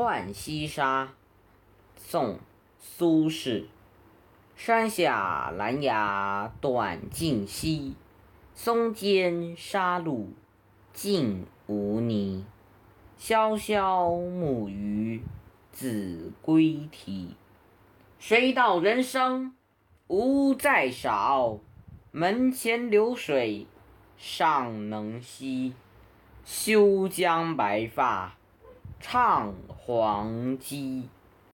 浣溪沙》宋·苏轼。山下兰芽短浸溪，松间沙路净无泥。萧萧暮雨子规啼。谁道人生无再少？门前流水尚能西。休将白发唱黄鸡。